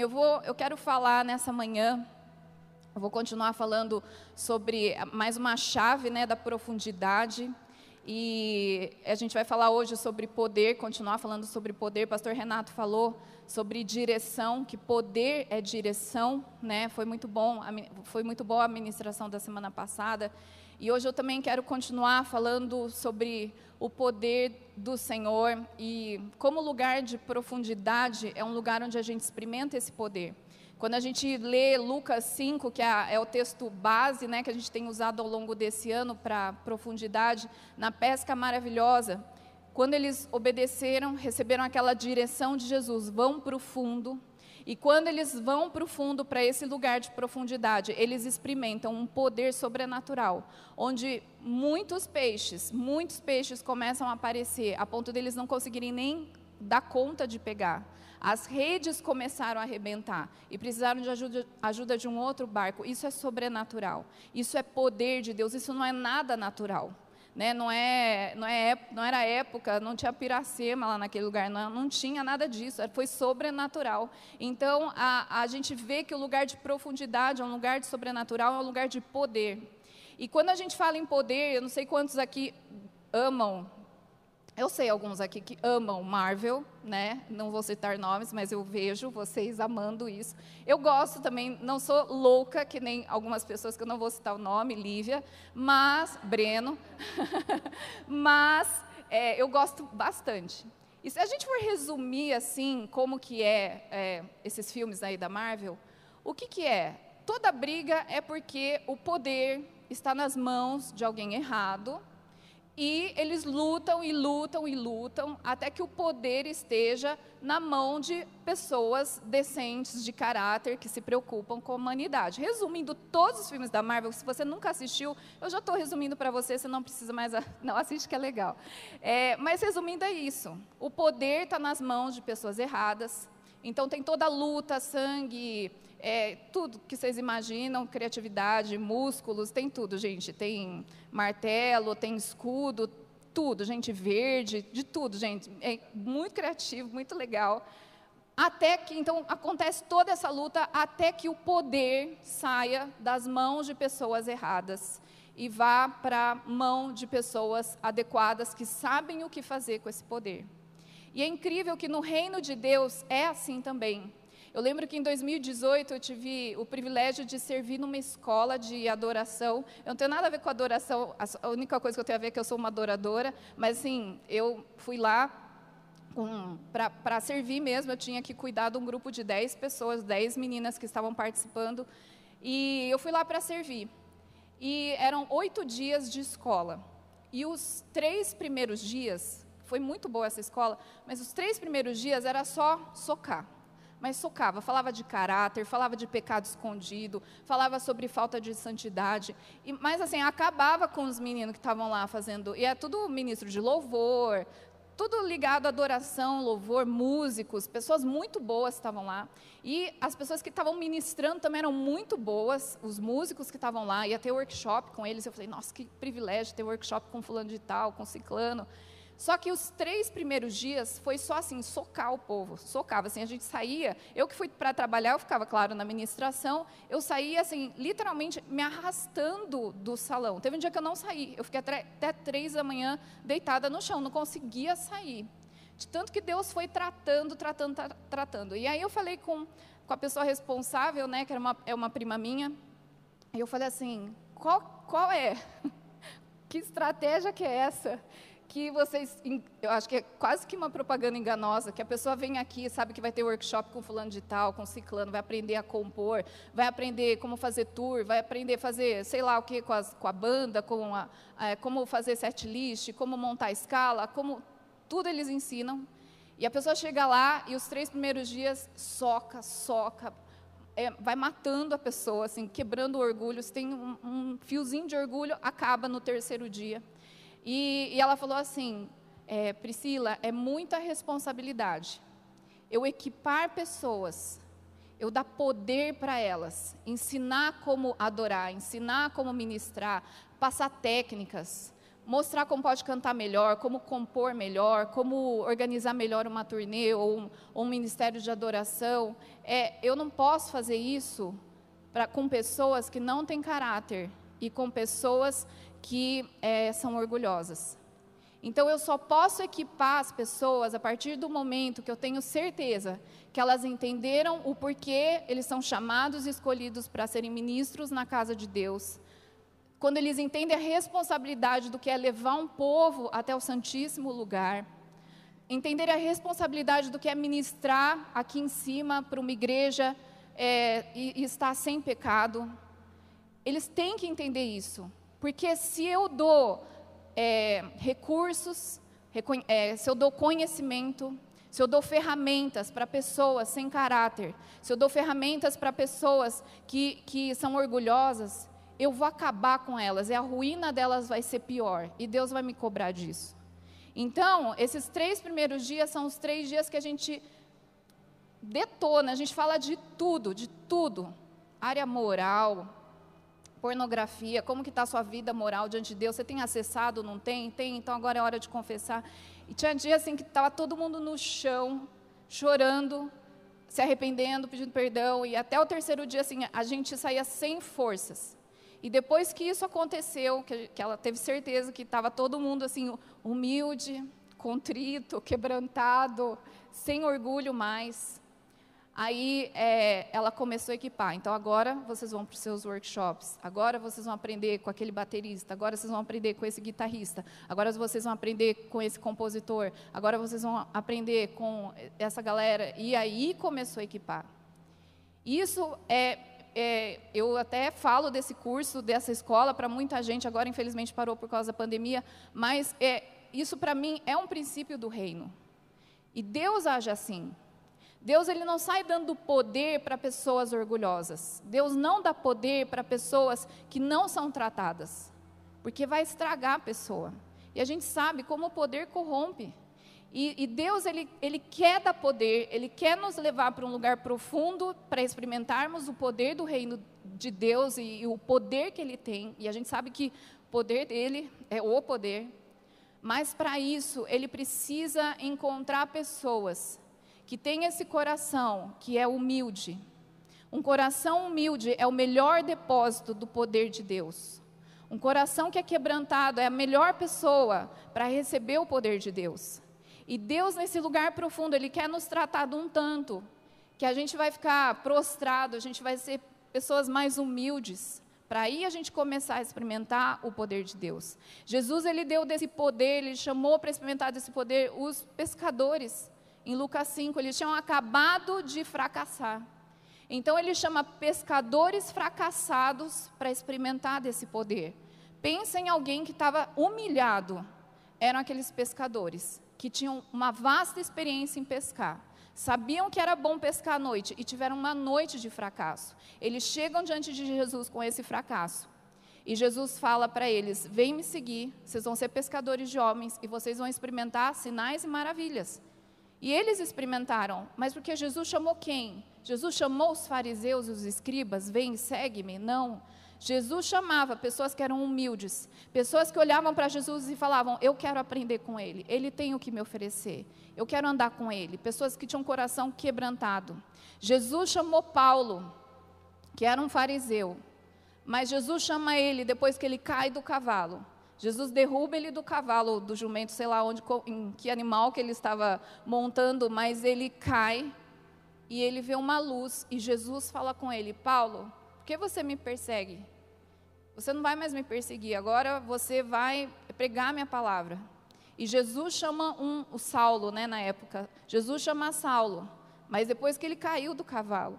Eu vou, eu quero falar nessa manhã. Eu vou continuar falando sobre mais uma chave, né, da profundidade. E a gente vai falar hoje sobre poder, continuar falando sobre poder. Pastor Renato falou sobre direção, que poder é direção, né? Foi muito bom, foi muito boa a ministração da semana passada. E hoje eu também quero continuar falando sobre o poder do Senhor e como lugar de profundidade é um lugar onde a gente experimenta esse poder. Quando a gente lê Lucas 5, que é, é o texto base né, que a gente tem usado ao longo desse ano para profundidade, na pesca maravilhosa, quando eles obedeceram, receberam aquela direção de Jesus, vão para o fundo, e quando eles vão para o fundo, para esse lugar de profundidade, eles experimentam um poder sobrenatural, onde muitos peixes, muitos peixes começam a aparecer, a ponto deles não conseguirem nem dar conta de pegar. As redes começaram a arrebentar e precisaram de ajuda, ajuda de um outro barco. Isso é sobrenatural. Isso é poder de Deus. Isso não é nada natural. Né? Não, é, não, é, não era época, não tinha piracema lá naquele lugar, não, não tinha nada disso, foi sobrenatural. Então, a, a gente vê que o lugar de profundidade é um lugar de sobrenatural, é um lugar de poder. E quando a gente fala em poder, eu não sei quantos aqui amam eu sei alguns aqui que amam Marvel, né? Não vou citar nomes, mas eu vejo vocês amando isso. Eu gosto também, não sou louca que nem algumas pessoas que eu não vou citar o nome, Lívia, mas Breno, mas é, eu gosto bastante. E se a gente for resumir assim como que é, é esses filmes aí da Marvel, o que que é? Toda briga é porque o poder está nas mãos de alguém errado e eles lutam e lutam e lutam até que o poder esteja na mão de pessoas decentes, de caráter, que se preocupam com a humanidade. Resumindo todos os filmes da Marvel, se você nunca assistiu, eu já estou resumindo para você, você não precisa mais. Não, assiste que é legal. É, mas resumindo, é isso: o poder está nas mãos de pessoas erradas. Então tem toda a luta, sangue, é, tudo que vocês imaginam, criatividade, músculos, tem tudo, gente. Tem martelo, tem escudo, tudo, gente verde, de tudo, gente. É muito criativo, muito legal. Até que, então, acontece toda essa luta até que o poder saia das mãos de pessoas erradas e vá para a mão de pessoas adequadas que sabem o que fazer com esse poder. E é incrível que no reino de Deus é assim também. Eu lembro que em 2018 eu tive o privilégio de servir numa escola de adoração. Eu não tenho nada a ver com adoração, a única coisa que eu tenho a ver é que eu sou uma adoradora, mas assim, eu fui lá para servir mesmo, eu tinha que cuidar de um grupo de 10 pessoas, 10 meninas que estavam participando, e eu fui lá para servir. E eram oito dias de escola. E os três primeiros dias, foi muito boa essa escola, mas os três primeiros dias era só socar mas socava, falava de caráter, falava de pecado escondido, falava sobre falta de santidade, e, mas assim, acabava com os meninos que estavam lá fazendo, e é tudo ministro de louvor, tudo ligado à adoração, louvor, músicos, pessoas muito boas estavam lá. E as pessoas que estavam ministrando também eram muito boas, os músicos que estavam lá, ia ter workshop com eles. Eu falei, nossa, que privilégio ter workshop com fulano de tal, com ciclano. Só que os três primeiros dias foi só assim, socar o povo, socava, assim, a gente saía, eu que fui para trabalhar, eu ficava, claro, na administração, eu saía, assim, literalmente me arrastando do salão. Teve um dia que eu não saí, eu fiquei até, até três da manhã deitada no chão, não conseguia sair. De tanto que Deus foi tratando, tratando, tra tratando. E aí eu falei com, com a pessoa responsável, né, que era uma, é uma prima minha, e eu falei assim, qual, qual é? que estratégia que é essa? Que vocês, eu acho que é quase que uma propaganda enganosa, que a pessoa vem aqui, sabe que vai ter workshop com fulano de tal, com ciclano, vai aprender a compor, vai aprender como fazer tour, vai aprender a fazer, sei lá o que, com, com a banda, com a, é, como fazer set list, como montar a escala, como tudo eles ensinam. E a pessoa chega lá e os três primeiros dias soca, soca, é, vai matando a pessoa, assim, quebrando o orgulho. Se tem um, um fiozinho de orgulho, acaba no terceiro dia. E, e ela falou assim: é, Priscila, é muita responsabilidade eu equipar pessoas, eu dar poder para elas, ensinar como adorar, ensinar como ministrar, passar técnicas. mostrar como pode cantar melhor, como compor melhor, como organizar melhor uma turnê ou um, ou um ministério de adoração. É, eu não posso fazer isso pra, com pessoas que não têm caráter e com pessoas que é, são orgulhosas. Então eu só posso equipar as pessoas a partir do momento que eu tenho certeza que elas entenderam o porquê eles são chamados e escolhidos para serem ministros na casa de Deus. Quando eles entendem a responsabilidade do que é levar um povo até o Santíssimo Lugar, entenderem a responsabilidade do que é ministrar aqui em cima para uma igreja é, e, e estar sem pecado, eles têm que entender isso. Porque se eu dou é, recursos, é, se eu dou conhecimento, se eu dou ferramentas para pessoas sem caráter, se eu dou ferramentas para pessoas que, que são orgulhosas, eu vou acabar com elas, e a ruína delas vai ser pior, e Deus vai me cobrar disso. Então, esses três primeiros dias são os três dias que a gente detona, a gente fala de tudo, de tudo. Área moral, pornografia, como que está a sua vida moral diante de Deus? Você tem acessado, não tem? Tem, então agora é hora de confessar. E tinha dia assim que estava todo mundo no chão, chorando, se arrependendo, pedindo perdão, e até o terceiro dia assim, a gente saía sem forças. E depois que isso aconteceu, que, que ela teve certeza que estava todo mundo assim humilde, contrito, quebrantado, sem orgulho mais, Aí é, ela começou a equipar. Então agora vocês vão para os seus workshops. Agora vocês vão aprender com aquele baterista. Agora vocês vão aprender com esse guitarrista. Agora vocês vão aprender com esse compositor. Agora vocês vão aprender com essa galera. E aí começou a equipar. Isso é, é eu até falo desse curso, dessa escola para muita gente. Agora infelizmente parou por causa da pandemia. Mas é, isso para mim é um princípio do reino. E Deus age assim. Deus ele não sai dando poder para pessoas orgulhosas. Deus não dá poder para pessoas que não são tratadas, porque vai estragar a pessoa. E a gente sabe como o poder corrompe. E, e Deus ele, ele quer dar poder, ele quer nos levar para um lugar profundo para experimentarmos o poder do reino de Deus e, e o poder que ele tem. E a gente sabe que o poder dele é o poder. Mas para isso ele precisa encontrar pessoas que tem esse coração que é humilde. Um coração humilde é o melhor depósito do poder de Deus. Um coração que é quebrantado é a melhor pessoa para receber o poder de Deus. E Deus, nesse lugar profundo, Ele quer nos tratar de um tanto que a gente vai ficar prostrado, a gente vai ser pessoas mais humildes, para aí a gente começar a experimentar o poder de Deus. Jesus, Ele deu desse poder, Ele chamou para experimentar desse poder os pescadores. Em Lucas 5, eles tinham acabado de fracassar. Então ele chama pescadores fracassados para experimentar desse poder. Pensa em alguém que estava humilhado. Eram aqueles pescadores que tinham uma vasta experiência em pescar. Sabiam que era bom pescar à noite e tiveram uma noite de fracasso. Eles chegam diante de Jesus com esse fracasso. E Jesus fala para eles: Vem me seguir, vocês vão ser pescadores de homens e vocês vão experimentar sinais e maravilhas. E eles experimentaram, mas porque Jesus chamou quem? Jesus chamou os fariseus e os escribas, vem, segue-me? Não. Jesus chamava pessoas que eram humildes, pessoas que olhavam para Jesus e falavam: Eu quero aprender com Ele, Ele tem o que me oferecer, eu quero andar com Ele. Pessoas que tinham um coração quebrantado. Jesus chamou Paulo, que era um fariseu, mas Jesus chama ele depois que ele cai do cavalo. Jesus derruba ele do cavalo, do jumento, sei lá onde, em que animal que ele estava montando, mas ele cai e ele vê uma luz e Jesus fala com ele: Paulo, por que você me persegue? Você não vai mais me perseguir, agora você vai pregar minha palavra. E Jesus chama um, o Saulo, né, na época. Jesus chama Saulo, mas depois que ele caiu do cavalo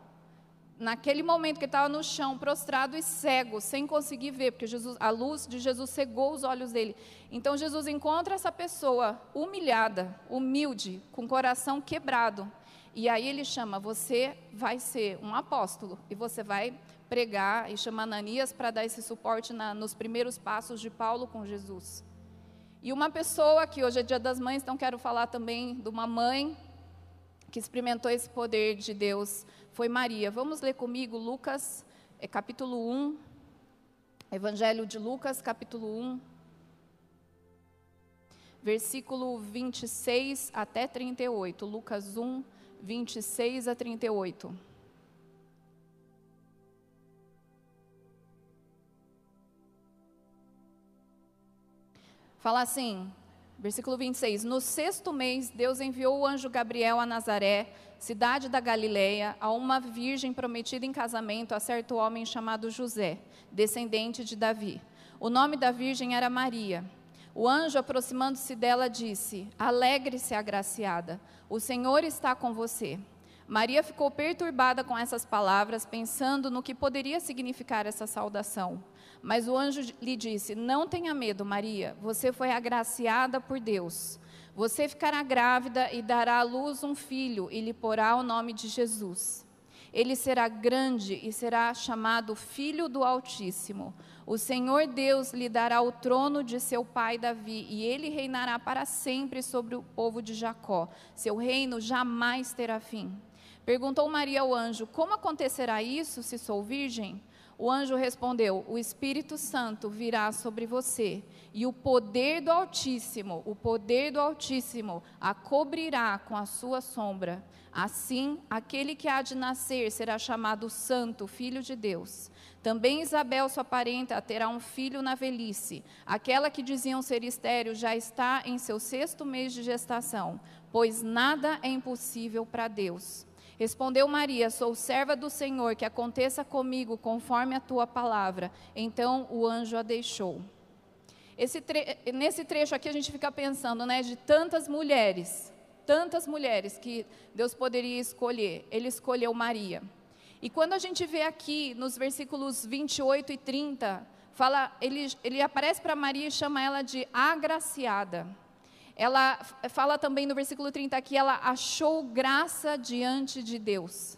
naquele momento que estava no chão, prostrado e cego, sem conseguir ver, porque Jesus, a luz de Jesus cegou os olhos dele. Então Jesus encontra essa pessoa humilhada, humilde, com o coração quebrado. E aí ele chama: Você vai ser um apóstolo e você vai pregar e chama Ananias para dar esse suporte na, nos primeiros passos de Paulo com Jesus. E uma pessoa que hoje é Dia das Mães, então quero falar também de uma mãe que experimentou esse poder de Deus foi Maria. Vamos ler comigo Lucas, é, capítulo 1, Evangelho de Lucas, capítulo 1. versículo 26 até 38. Lucas 1, 26 a 38. Fala assim, versículo 26. No sexto mês, Deus enviou o anjo Gabriel a Nazaré, cidade da Galileia, a uma virgem prometida em casamento a certo homem chamado José, descendente de Davi. O nome da virgem era Maria. O anjo, aproximando-se dela, disse: Alegre-se, agraciada, o Senhor está com você. Maria ficou perturbada com essas palavras, pensando no que poderia significar essa saudação. Mas o anjo lhe disse: Não tenha medo, Maria, você foi agraciada por Deus. Você ficará grávida e dará à luz um filho e lhe porá o nome de Jesus. Ele será grande e será chamado Filho do Altíssimo. O Senhor Deus lhe dará o trono de seu pai Davi, e ele reinará para sempre sobre o povo de Jacó. Seu reino jamais terá fim. Perguntou Maria ao anjo: Como acontecerá isso se sou virgem? O anjo respondeu: O Espírito Santo virá sobre você, e o poder do Altíssimo, o poder do Altíssimo, a cobrirá com a sua sombra. Assim, aquele que há de nascer será chamado Santo, Filho de Deus. Também Isabel, sua parenta, terá um filho na velhice. Aquela que diziam ser estéril já está em seu sexto mês de gestação, pois nada é impossível para Deus. Respondeu Maria: Sou serva do Senhor, que aconteça comigo conforme a tua palavra. Então o anjo a deixou. Tre nesse trecho aqui a gente fica pensando, né, de tantas mulheres, tantas mulheres que Deus poderia escolher. Ele escolheu Maria. E quando a gente vê aqui nos versículos 28 e 30, fala, ele, ele aparece para Maria e chama ela de agraciada. Ela fala também no versículo 30 que ela achou graça diante de Deus.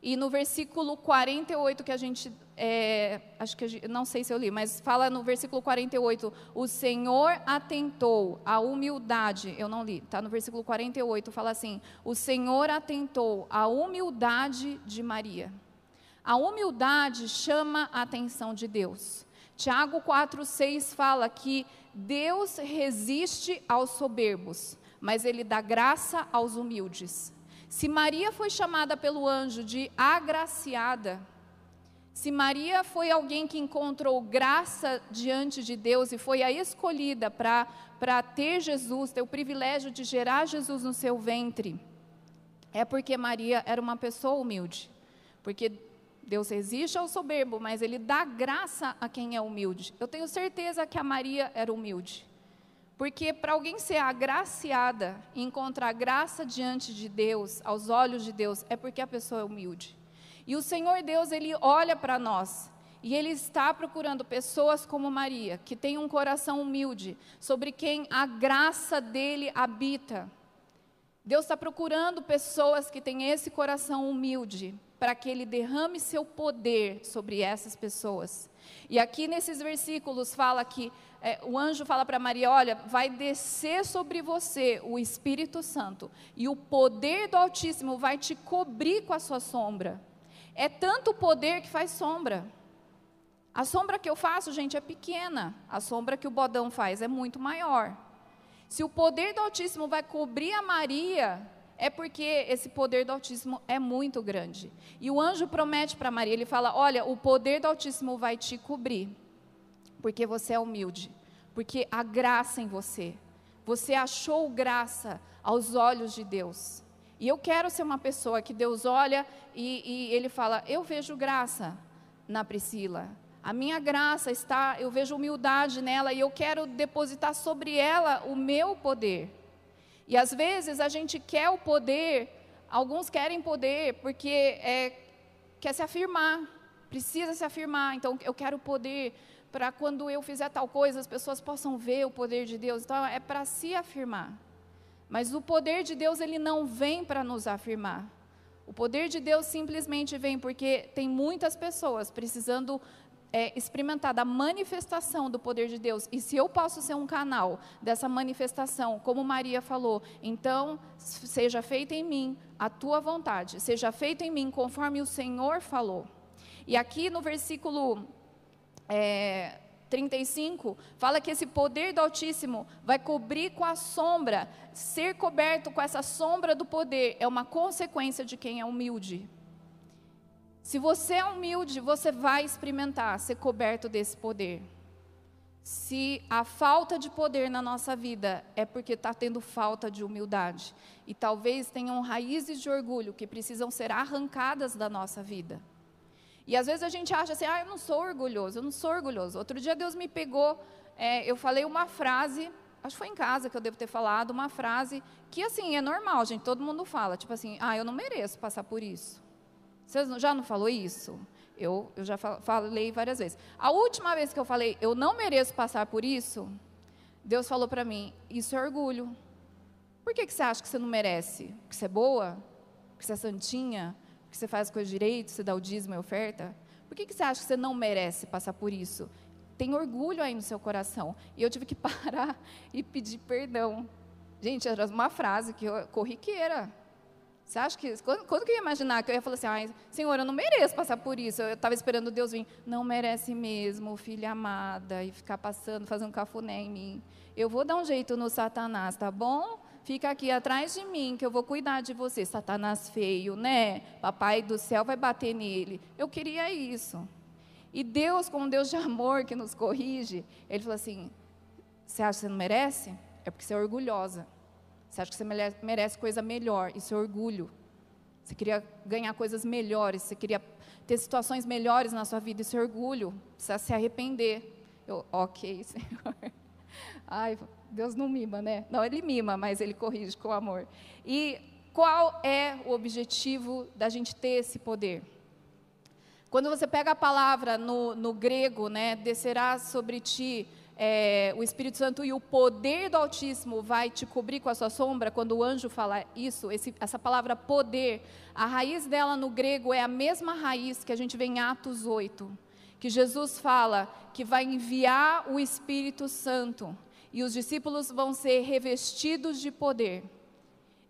E no versículo 48 que a gente, é, acho que não sei se eu li, mas fala no versículo 48, o Senhor atentou à humildade, eu não li, está no versículo 48, fala assim, o Senhor atentou à humildade de Maria. A humildade chama a atenção de Deus. Tiago 4,6 fala que Deus resiste aos soberbos, mas ele dá graça aos humildes. Se Maria foi chamada pelo anjo de agraciada, se Maria foi alguém que encontrou graça diante de Deus e foi a escolhida para ter Jesus, ter o privilégio de gerar Jesus no seu ventre, é porque Maria era uma pessoa humilde. Porque Deus resiste ao soberbo, mas ele dá graça a quem é humilde. Eu tenho certeza que a Maria era humilde. Porque para alguém ser agraciada e encontrar graça diante de Deus, aos olhos de Deus, é porque a pessoa é humilde. E o Senhor Deus, ele olha para nós e ele está procurando pessoas como Maria, que tem um coração humilde, sobre quem a graça dele habita. Deus está procurando pessoas que têm esse coração humilde, para que ele derrame seu poder sobre essas pessoas. E aqui nesses versículos fala que é, o anjo fala para Maria: olha, vai descer sobre você o Espírito Santo, e o poder do Altíssimo vai te cobrir com a sua sombra. É tanto poder que faz sombra. A sombra que eu faço, gente, é pequena. A sombra que o bodão faz é muito maior. Se o poder do Altíssimo vai cobrir a Maria, é porque esse poder do Altíssimo é muito grande. E o anjo promete para Maria, ele fala: "Olha, o poder do Altíssimo vai te cobrir, porque você é humilde, porque há graça em você. Você achou graça aos olhos de Deus. E eu quero ser uma pessoa que Deus olha e, e ele fala: Eu vejo graça na Priscila. A minha graça está, eu vejo humildade nela e eu quero depositar sobre ela o meu poder. E às vezes a gente quer o poder, alguns querem poder porque é, quer se afirmar, precisa se afirmar. Então eu quero poder para quando eu fizer tal coisa as pessoas possam ver o poder de Deus. Então é para se afirmar. Mas o poder de Deus ele não vem para nos afirmar. O poder de Deus simplesmente vem porque tem muitas pessoas precisando é, experimentar da manifestação do poder de Deus, e se eu posso ser um canal dessa manifestação, como Maria falou, então seja feita em mim a tua vontade, seja feita em mim conforme o Senhor falou. E aqui no versículo é, 35 fala que esse poder do Altíssimo vai cobrir com a sombra. Ser coberto com essa sombra do poder é uma consequência de quem é humilde. Se você é humilde, você vai experimentar ser coberto desse poder. Se a falta de poder na nossa vida é porque está tendo falta de humildade, e talvez tenham raízes de orgulho que precisam ser arrancadas da nossa vida. E às vezes a gente acha assim, ah, eu não sou orgulhoso, eu não sou orgulhoso. Outro dia Deus me pegou, é, eu falei uma frase, acho que foi em casa que eu devo ter falado, uma frase que assim, é normal, gente, todo mundo fala, tipo assim, ah, eu não mereço passar por isso. Você já não falou isso? Eu, eu já falei várias vezes. A última vez que eu falei, eu não mereço passar por isso, Deus falou para mim, isso é orgulho. Por que, que você acha que você não merece? Porque você é boa? Porque você é santinha? que você faz coisas direito, você dá o dízimo e oferta? Por que, que você acha que você não merece passar por isso? Tem orgulho aí no seu coração. E eu tive que parar e pedir perdão. Gente, era uma frase que eu, corriqueira. Você acha que. Quando, quando que eu ia imaginar que eu ia falar assim, ai, Senhor, eu não mereço passar por isso. Eu estava esperando Deus vir. Não merece mesmo, filha amada, e ficar passando, fazendo um cafuné em mim. Eu vou dar um jeito no Satanás, tá bom? fica aqui atrás de mim, que eu vou cuidar de você. Satanás feio, né? Papai do céu vai bater nele. Eu queria isso. E Deus, como Deus de amor que nos corrige, Ele falou assim: Você acha que você não merece? É porque você é orgulhosa. Você acha que você merece coisa melhor? Isso é orgulho. Você queria ganhar coisas melhores, você queria ter situações melhores na sua vida, isso é orgulho. Precisa se arrepender. Eu, ok, Senhor. Ai, Deus não mima, né? Não, ele mima, mas ele corrige com amor. E qual é o objetivo da gente ter esse poder? Quando você pega a palavra no, no grego, né, descerá sobre ti é, o Espírito Santo e o poder do Altíssimo vai te cobrir com a sua sombra, quando o anjo fala isso, esse, essa palavra poder, a raiz dela no grego é a mesma raiz que a gente vê em Atos 8, que Jesus fala que vai enviar o Espírito Santo e os discípulos vão ser revestidos de poder.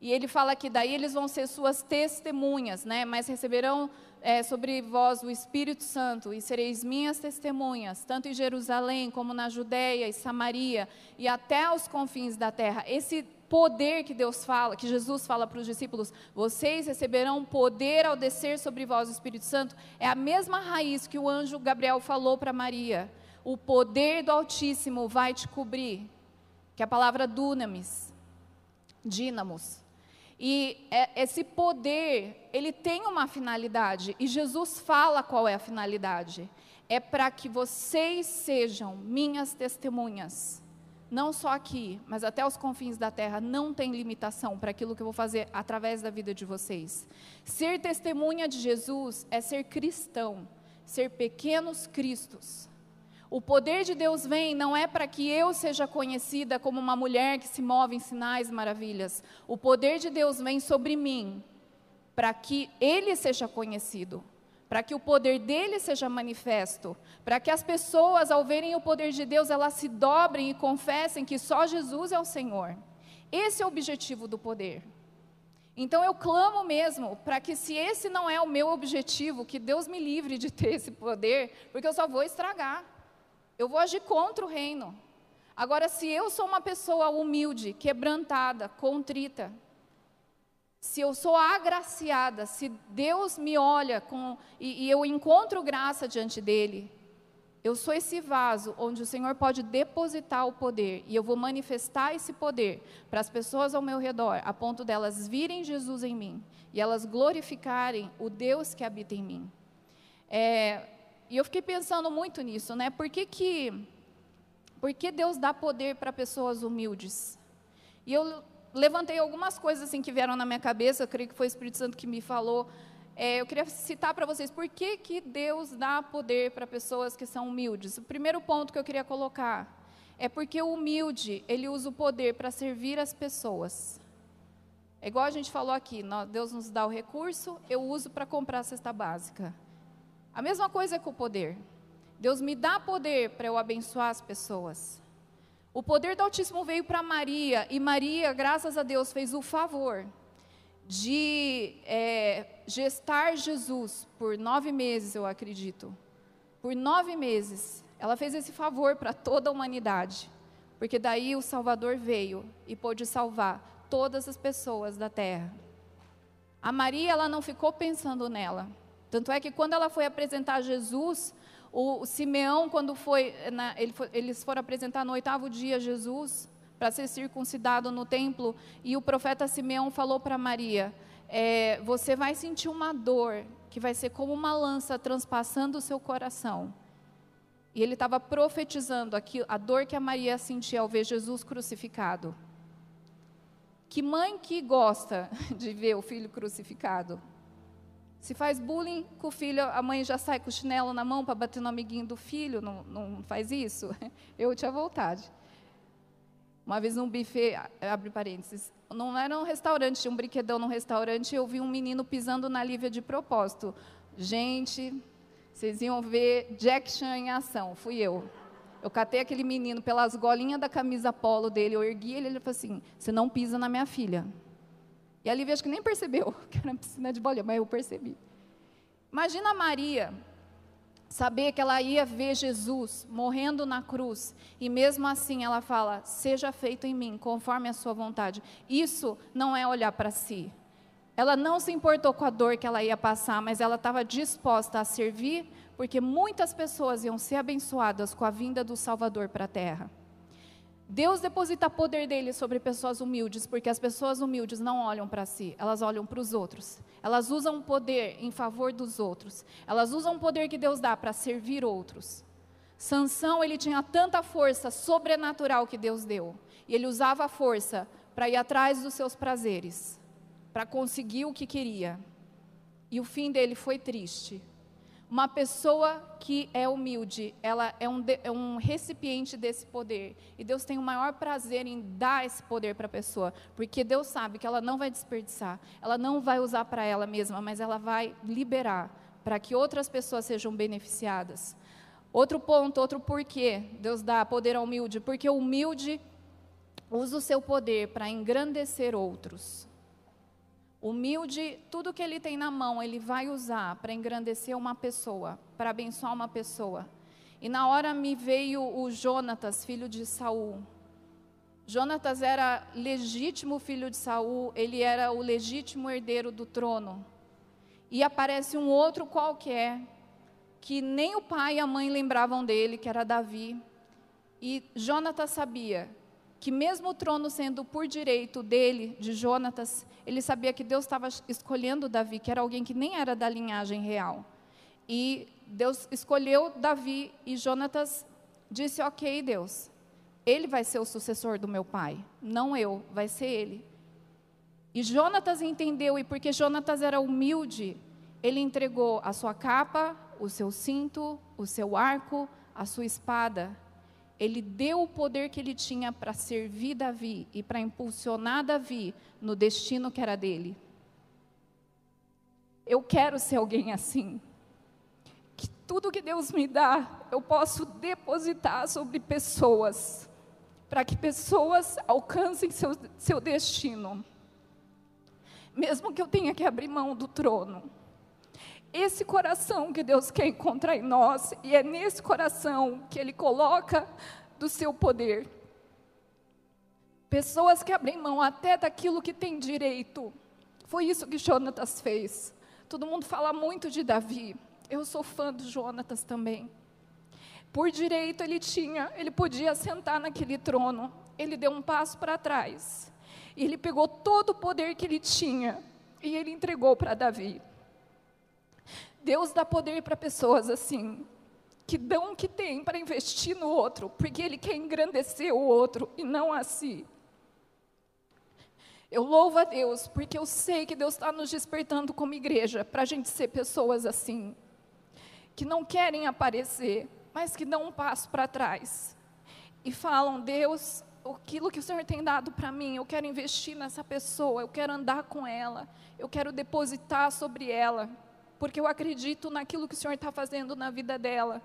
E ele fala que daí eles vão ser suas testemunhas, né? Mas receberão é, sobre vós o Espírito Santo e sereis minhas testemunhas, tanto em Jerusalém como na Judéia e Samaria e até aos confins da terra. Esse poder que Deus fala, que Jesus fala para os discípulos, vocês receberão poder ao descer sobre vós o Espírito Santo, é a mesma raiz que o anjo Gabriel falou para Maria o poder do Altíssimo vai te cobrir, que é a palavra dunamis, dínamos. E é, esse poder, ele tem uma finalidade, e Jesus fala qual é a finalidade. É para que vocês sejam minhas testemunhas. Não só aqui, mas até os confins da terra, não tem limitação para aquilo que eu vou fazer através da vida de vocês. Ser testemunha de Jesus é ser cristão, ser pequenos cristos. O poder de Deus vem não é para que eu seja conhecida como uma mulher que se move em sinais e maravilhas. O poder de Deus vem sobre mim para que Ele seja conhecido, para que o poder dele seja manifesto, para que as pessoas, ao verem o poder de Deus, elas se dobrem e confessem que só Jesus é o Senhor. Esse é o objetivo do poder. Então eu clamo mesmo para que, se esse não é o meu objetivo, que Deus me livre de ter esse poder, porque eu só vou estragar. Eu vou agir contra o reino. Agora, se eu sou uma pessoa humilde, quebrantada, contrita, se eu sou agraciada, se Deus me olha com, e, e eu encontro graça diante dele, eu sou esse vaso onde o Senhor pode depositar o poder e eu vou manifestar esse poder para as pessoas ao meu redor, a ponto delas virem Jesus em mim e elas glorificarem o Deus que habita em mim. É, e eu fiquei pensando muito nisso, né? Por que, que, por que Deus dá poder para pessoas humildes? E eu levantei algumas coisas assim que vieram na minha cabeça, eu creio que foi o Espírito Santo que me falou. É, eu queria citar para vocês por que, que Deus dá poder para pessoas que são humildes. O primeiro ponto que eu queria colocar é porque o humilde, ele usa o poder para servir as pessoas. É igual a gente falou aqui, Deus nos dá o recurso, eu uso para comprar a cesta básica. A mesma coisa com o poder. Deus me dá poder para eu abençoar as pessoas. O poder do Altíssimo veio para Maria, e Maria, graças a Deus, fez o favor de é, gestar Jesus por nove meses, eu acredito. Por nove meses, ela fez esse favor para toda a humanidade, porque daí o Salvador veio e pôde salvar todas as pessoas da terra. A Maria, ela não ficou pensando nela. Tanto é que quando ela foi apresentar Jesus, o, Simeão, quando foi, na, ele foi, eles foram apresentar no oitavo dia Jesus para ser circuncidado no templo, e o profeta Simeão falou para Maria: é, Você vai sentir uma dor que vai ser como uma lança transpassando o seu coração. E ele estava profetizando aqui, a dor que a Maria sentia ao ver Jesus crucificado. Que mãe que gosta de ver o filho crucificado? Se faz bullying com o filho, a mãe já sai com o chinelo na mão para bater no amiguinho do filho, não, não faz isso? Eu tinha vontade. Uma vez num buffet, abre parênteses, não era um restaurante, tinha um brinquedão num restaurante, eu vi um menino pisando na Lívia de propósito. Gente, vocês iam ver Jack Chan em ação, fui eu. Eu catei aquele menino pelas golinhas da camisa polo dele, eu ergui ele ele falou assim: Você não pisa na minha filha. E a Lívia acho que nem percebeu que era piscina de bolinha, mas eu percebi. Imagina Maria saber que ela ia ver Jesus morrendo na cruz e mesmo assim ela fala: "Seja feito em mim conforme a sua vontade". Isso não é olhar para si. Ela não se importou com a dor que ela ia passar, mas ela estava disposta a servir, porque muitas pessoas iam ser abençoadas com a vinda do Salvador para a terra. Deus deposita poder dele sobre pessoas humildes, porque as pessoas humildes não olham para si, elas olham para os outros. Elas usam o poder em favor dos outros. Elas usam o poder que Deus dá para servir outros. Sansão, ele tinha tanta força sobrenatural que Deus deu, e ele usava a força para ir atrás dos seus prazeres, para conseguir o que queria. E o fim dele foi triste, uma pessoa que é humilde, ela é um, é um recipiente desse poder. E Deus tem o maior prazer em dar esse poder para a pessoa, porque Deus sabe que ela não vai desperdiçar, ela não vai usar para ela mesma, mas ela vai liberar para que outras pessoas sejam beneficiadas. Outro ponto, outro porquê Deus dá poder ao humilde, porque o humilde usa o seu poder para engrandecer outros. Humilde, tudo que ele tem na mão, ele vai usar para engrandecer uma pessoa, para abençoar uma pessoa. E na hora me veio o Jonatas, filho de Saul. Jonatas era legítimo filho de Saul, ele era o legítimo herdeiro do trono. E aparece um outro qualquer, que nem o pai e a mãe lembravam dele, que era Davi. E Jonatas sabia que mesmo o trono sendo por direito dele, de Jonatas, ele sabia que Deus estava escolhendo Davi, que era alguém que nem era da linhagem real. E Deus escolheu Davi e Jonatas disse: Ok, Deus, ele vai ser o sucessor do meu pai, não eu, vai ser ele. E Jonatas entendeu, e porque Jonatas era humilde, ele entregou a sua capa, o seu cinto, o seu arco, a sua espada ele deu o poder que ele tinha para servir Davi e para impulsionar Davi no destino que era dele. Eu quero ser alguém assim. Que tudo que Deus me dá, eu posso depositar sobre pessoas, para que pessoas alcancem seu, seu destino. Mesmo que eu tenha que abrir mão do trono. Esse coração que Deus quer encontrar em nós, e é nesse coração que Ele coloca do seu poder. Pessoas que abrem mão até daquilo que tem direito. Foi isso que Jonatas fez. Todo mundo fala muito de Davi. Eu sou fã do Jonatas também. Por direito ele tinha, ele podia sentar naquele trono. Ele deu um passo para trás. E ele pegou todo o poder que ele tinha e ele entregou para Davi. Deus dá poder para pessoas assim, que dão o que tem para investir no outro, porque Ele quer engrandecer o outro e não a si. Eu louvo a Deus, porque eu sei que Deus está nos despertando como igreja, para a gente ser pessoas assim, que não querem aparecer, mas que dão um passo para trás e falam: Deus, aquilo que o Senhor tem dado para mim, eu quero investir nessa pessoa, eu quero andar com ela, eu quero depositar sobre ela porque eu acredito naquilo que o Senhor está fazendo na vida dela.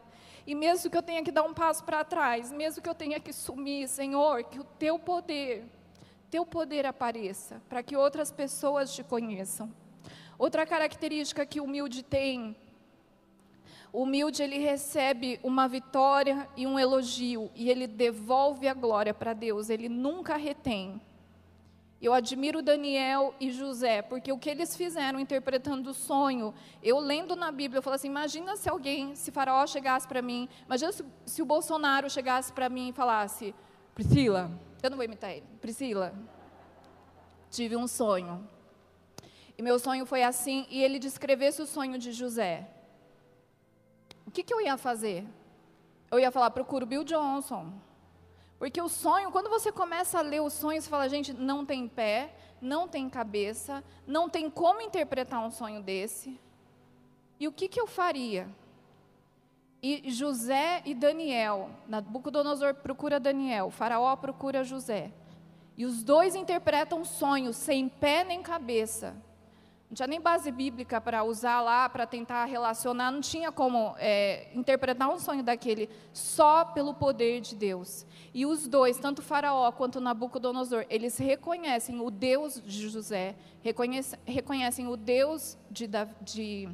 E mesmo que eu tenha que dar um passo para trás, mesmo que eu tenha que sumir, Senhor, que o teu poder, teu poder apareça, para que outras pessoas te conheçam. Outra característica que o humilde tem, O humilde ele recebe uma vitória e um elogio e ele devolve a glória para Deus, ele nunca retém. Eu admiro Daniel e José, porque o que eles fizeram interpretando o sonho, eu lendo na Bíblia, eu falo assim: imagina se alguém, se Faraó chegasse para mim, imagina se, se o Bolsonaro chegasse para mim e falasse: Priscila, eu não vou imitar ele, Priscila, tive um sonho. E meu sonho foi assim, e ele descrevesse o sonho de José. O que, que eu ia fazer? Eu ia falar: procura o Bill Johnson porque o sonho, quando você começa a ler o sonho, você fala, gente, não tem pé, não tem cabeça, não tem como interpretar um sonho desse. E o que, que eu faria? E José e Daniel, Nabucodonosor procura Daniel, Faraó procura José. E os dois interpretam sonhos sem pé nem cabeça. Não tinha nem base bíblica para usar lá, para tentar relacionar, não tinha como é, interpretar um sonho daquele, só pelo poder de Deus. E os dois, tanto Faraó quanto Nabucodonosor, eles reconhecem o Deus de José, reconhecem, reconhecem o Deus de, de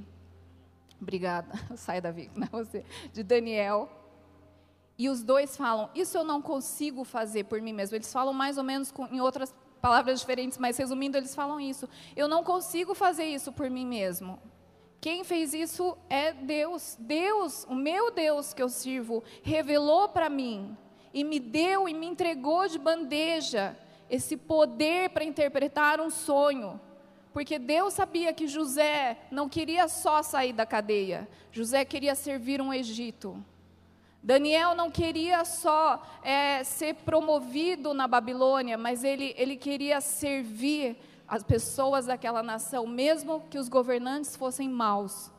obrigada, sai Davi, não é você, de Daniel. E os dois falam: Isso eu não consigo fazer por mim mesmo. Eles falam mais ou menos com, em outras palavras diferentes, mas resumindo, eles falam isso. Eu não consigo fazer isso por mim mesmo. Quem fez isso é Deus. Deus, o meu Deus que eu sirvo, revelou para mim e me deu e me entregou de bandeja esse poder para interpretar um sonho. Porque Deus sabia que José não queria só sair da cadeia, José queria servir um Egito. Daniel não queria só é, ser promovido na Babilônia, mas ele, ele queria servir as pessoas daquela nação, mesmo que os governantes fossem maus.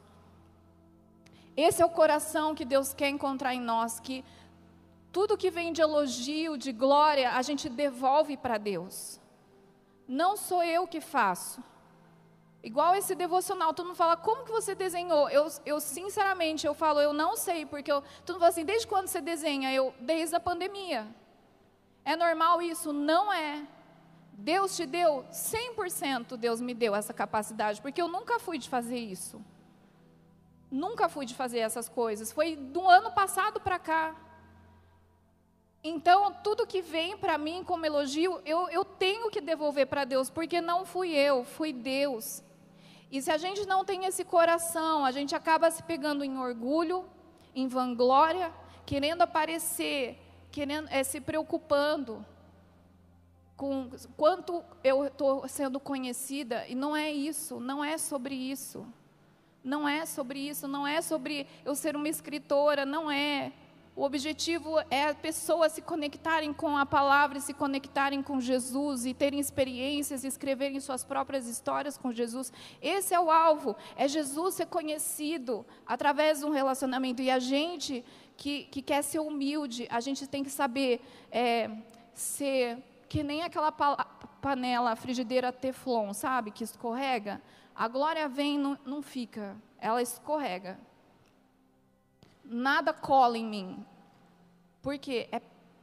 Esse é o coração que Deus quer encontrar em nós, que tudo que vem de elogio, de glória, a gente devolve para Deus. Não sou eu que faço. Igual esse devocional, todo mundo fala, como que você desenhou? Eu, eu sinceramente, eu falo, eu não sei, porque eu, todo mundo fala assim, desde quando você desenha? Eu, desde a pandemia. É normal isso? Não é. Deus te deu, 100% Deus me deu essa capacidade, porque eu nunca fui de fazer isso. Nunca fui de fazer essas coisas. Foi do ano passado para cá. Então, tudo que vem para mim como elogio, eu, eu tenho que devolver para Deus, porque não fui eu, foi Deus. E se a gente não tem esse coração, a gente acaba se pegando em orgulho, em vanglória, querendo aparecer, querendo, é, se preocupando com quanto eu estou sendo conhecida. E não é isso, não é sobre isso. Não é sobre isso, não é sobre eu ser uma escritora, não é. O objetivo é as pessoas se conectarem com a palavra, se conectarem com Jesus e terem experiências, escreverem suas próprias histórias com Jesus. Esse é o alvo, é Jesus ser conhecido através de um relacionamento. E a gente que, que quer ser humilde, a gente tem que saber é, ser que nem aquela panela, frigideira teflon, sabe, que escorrega. A glória vem, não, não fica, ela escorrega nada cola em mim, porque é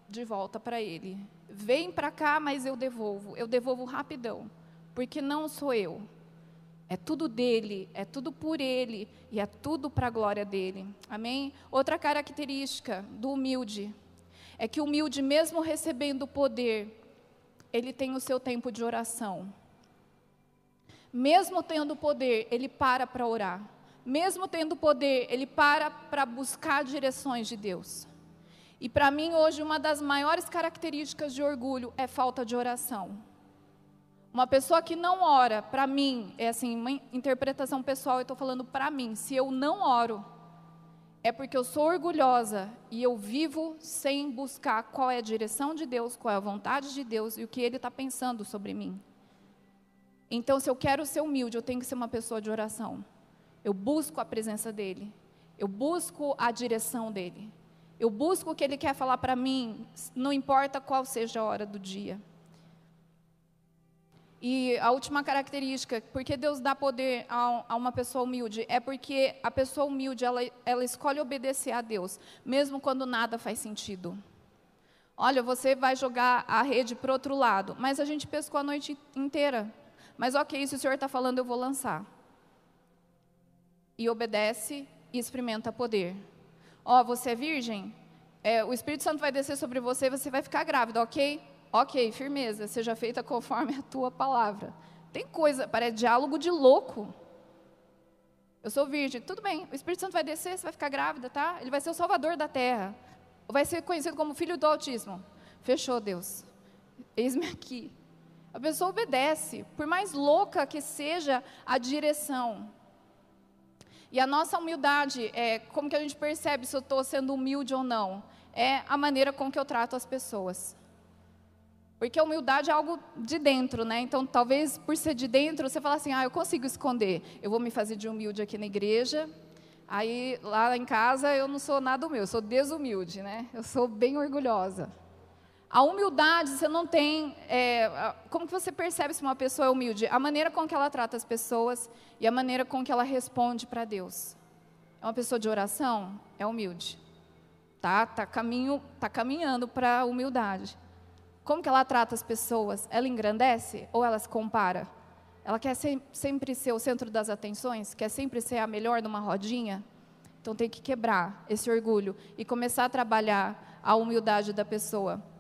de volta para Ele. Vem para cá, mas eu devolvo, eu devolvo rapidão, porque não sou eu. É tudo dele, é tudo por ele e é tudo para a glória dele. Amém? Outra característica do humilde é que o humilde, mesmo recebendo poder, ele tem o seu tempo de oração. Mesmo tendo poder, ele para para orar mesmo tendo poder, ele para para buscar direções de Deus. E para mim, hoje, uma das maiores características de orgulho é falta de oração. Uma pessoa que não ora, para mim, é assim, uma interpretação pessoal, eu estou falando para mim, se eu não oro, é porque eu sou orgulhosa e eu vivo sem buscar qual é a direção de Deus, qual é a vontade de Deus e o que Ele está pensando sobre mim. Então, se eu quero ser humilde, eu tenho que ser uma pessoa de oração. Eu busco a presença dEle. Eu busco a direção dEle. Eu busco o que Ele quer falar para mim, não importa qual seja a hora do dia. E a última característica, porque Deus dá poder a, uma pessoa humilde, é porque a pessoa humilde, ela, ela escolhe obedecer a Deus, mesmo quando nada faz sentido. Olha, você vai jogar a rede para outro lado, mas a gente pescou a noite inteira. Mas ok, se o Senhor está falando, eu vou lançar e obedece e experimenta poder. Ó, você é virgem? É, o Espírito Santo vai descer sobre você e você vai ficar grávida, ok? Ok, firmeza, seja feita conforme a tua palavra. Tem coisa, parece diálogo de louco. Eu sou virgem, tudo bem, o Espírito Santo vai descer, você vai ficar grávida, tá? Ele vai ser o salvador da terra. Vai ser conhecido como filho do autismo. Fechou, Deus. Eis-me aqui. A pessoa obedece, por mais louca que seja a direção. E a nossa humildade, é, como que a gente percebe se eu estou sendo humilde ou não? É a maneira com que eu trato as pessoas. Porque a humildade é algo de dentro, né? Então, talvez por ser de dentro, você fala assim: ah, eu consigo esconder. Eu vou me fazer de humilde aqui na igreja. Aí, lá em casa, eu não sou nada humilde, eu sou desumilde, né? Eu sou bem orgulhosa. A humildade, você não tem. É, como que você percebe se uma pessoa é humilde? A maneira com que ela trata as pessoas e a maneira com que ela responde para Deus. É uma pessoa de oração? É humilde. Tá, tá, caminho, tá caminhando para a humildade. Como que ela trata as pessoas? Ela engrandece ou ela se compara? Ela quer sempre ser o centro das atenções? Quer sempre ser a melhor numa rodinha? Então tem que quebrar esse orgulho e começar a trabalhar a humildade da pessoa.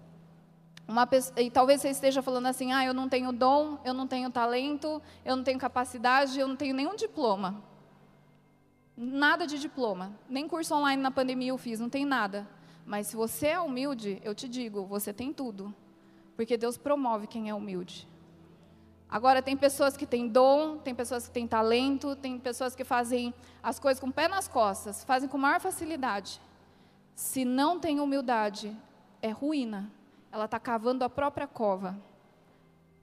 Uma, e talvez você esteja falando assim: ah, eu não tenho dom, eu não tenho talento, eu não tenho capacidade, eu não tenho nenhum diploma. Nada de diploma. Nem curso online na pandemia eu fiz, não tem nada. Mas se você é humilde, eu te digo, você tem tudo. Porque Deus promove quem é humilde. Agora, tem pessoas que têm dom, tem pessoas que têm talento, tem pessoas que fazem as coisas com o pé nas costas, fazem com maior facilidade. Se não tem humildade, é ruína ela está cavando a própria cova.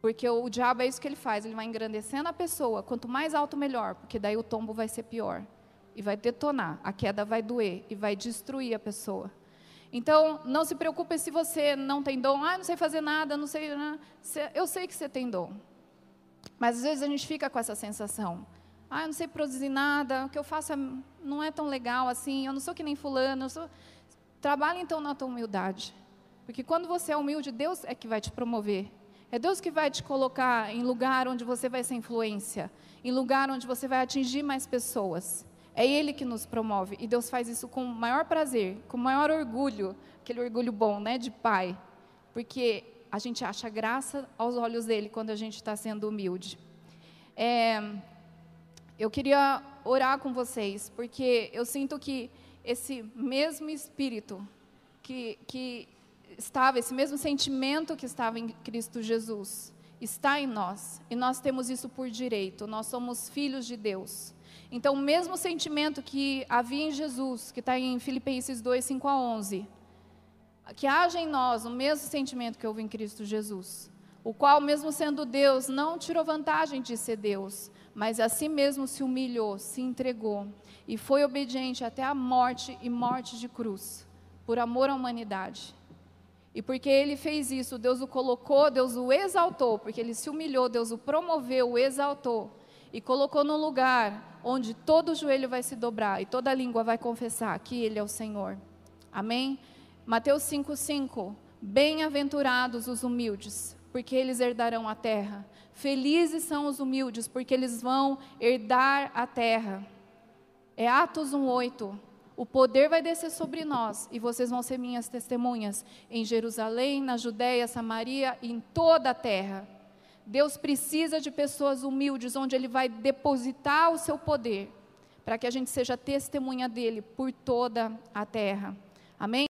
Porque o diabo é isso que ele faz, ele vai engrandecendo a pessoa, quanto mais alto melhor, porque daí o tombo vai ser pior e vai detonar, a queda vai doer e vai destruir a pessoa. Então, não se preocupe se você não tem dom, ah, não sei fazer nada, não sei, né? eu sei que você tem dom. Mas às vezes a gente fica com essa sensação, ah, eu não sei produzir nada, o que eu faço é, não é tão legal assim, eu não sou que nem fulano, eu sou... trabalhe então na tua humildade. Porque quando você é humilde, Deus é que vai te promover. É Deus que vai te colocar em lugar onde você vai ser influência, em lugar onde você vai atingir mais pessoas. É Ele que nos promove e Deus faz isso com maior prazer, com maior orgulho, aquele orgulho bom, né, de pai, porque a gente acha graça aos olhos dele quando a gente está sendo humilde. É, eu queria orar com vocês, porque eu sinto que esse mesmo Espírito que, que estava, esse mesmo sentimento que estava em Cristo Jesus, está em nós. E nós temos isso por direito, nós somos filhos de Deus. Então, o mesmo sentimento que havia em Jesus, que está em Filipenses 2, 5 a 11, que haja em nós o mesmo sentimento que houve em Cristo Jesus, o qual, mesmo sendo Deus, não tirou vantagem de ser Deus, mas a si mesmo se humilhou, se entregou e foi obediente até a morte e morte de cruz, por amor à humanidade. E porque ele fez isso, Deus o colocou, Deus o exaltou, porque ele se humilhou, Deus o promoveu, o exaltou e colocou num lugar onde todo joelho vai se dobrar e toda língua vai confessar que ele é o Senhor. Amém? Mateus 5:5 Bem-aventurados os humildes, porque eles herdarão a terra. Felizes são os humildes, porque eles vão herdar a terra. É Atos 1:8 o poder vai descer sobre nós e vocês vão ser minhas testemunhas em Jerusalém, na Judéia, Samaria e em toda a terra. Deus precisa de pessoas humildes, onde Ele vai depositar o seu poder, para que a gente seja testemunha dele por toda a terra. Amém?